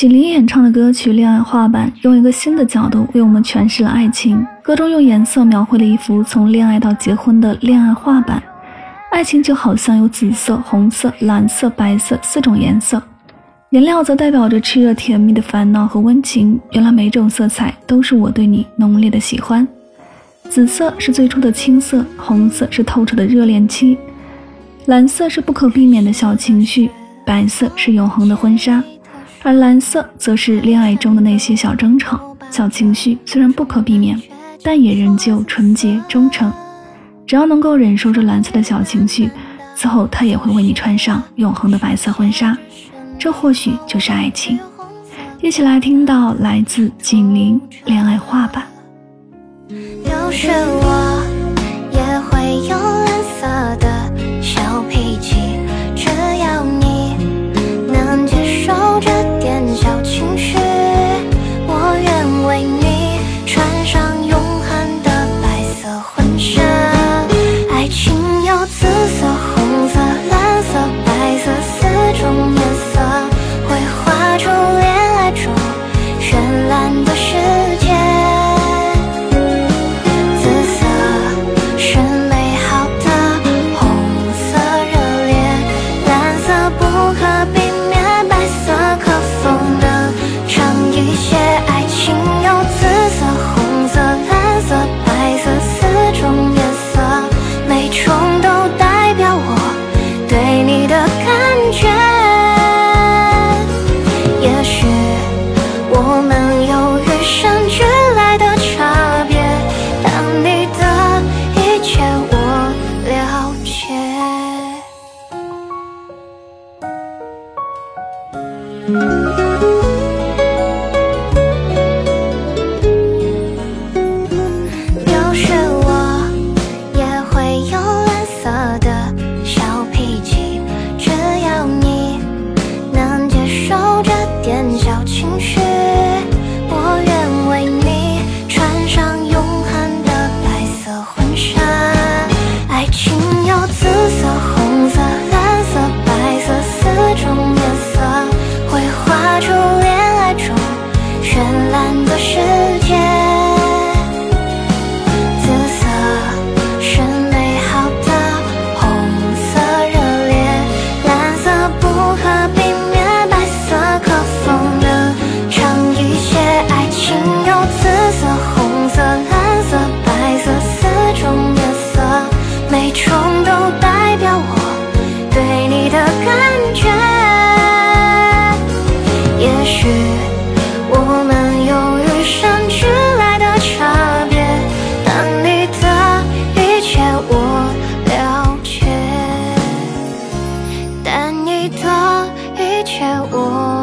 锦鲤演唱的歌曲《恋爱画板》用一个新的角度为我们诠释了爱情。歌中用颜色描绘了一幅从恋爱到结婚的恋爱画板，爱情就好像有紫色、红色、蓝色、白色四种颜色，颜料则代表着炽热甜蜜的烦恼和温情。原来每种色彩都是我对你浓烈的喜欢。紫色是最初的青涩，红色是透彻的热恋期，蓝色是不可避免的小情绪，白色是永恒的婚纱。而蓝色则是恋爱中的那些小争吵、小情绪，虽然不可避免，但也仍旧纯洁忠诚。只要能够忍受着蓝色的小情绪，此后他也会为你穿上永恒的白色婚纱。这或许就是爱情。一起来听到来自锦麟《恋爱画板》。我也会有蓝色的小脾气。有一切，我。